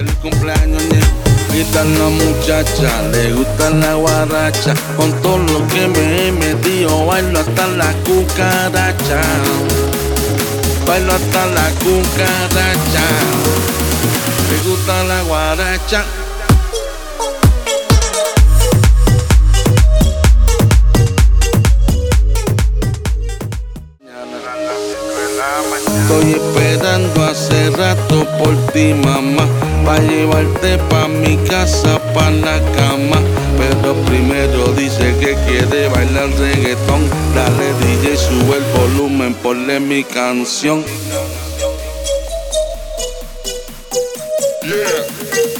Feliz cumpleaños. Está la muchacha, le gusta la guaracha. Con todo lo que me he metido, bailo hasta la cucaracha. Bailo hasta la cucaracha. Le gusta la guaracha. Estoy esperando hace rato por ti, mamá, para llevarte pa' mi casa, pa' la cama. Pero primero dice que quiere bailar reggaetón. Dale DJ, sube el volumen, ponle mi canción. Yeah.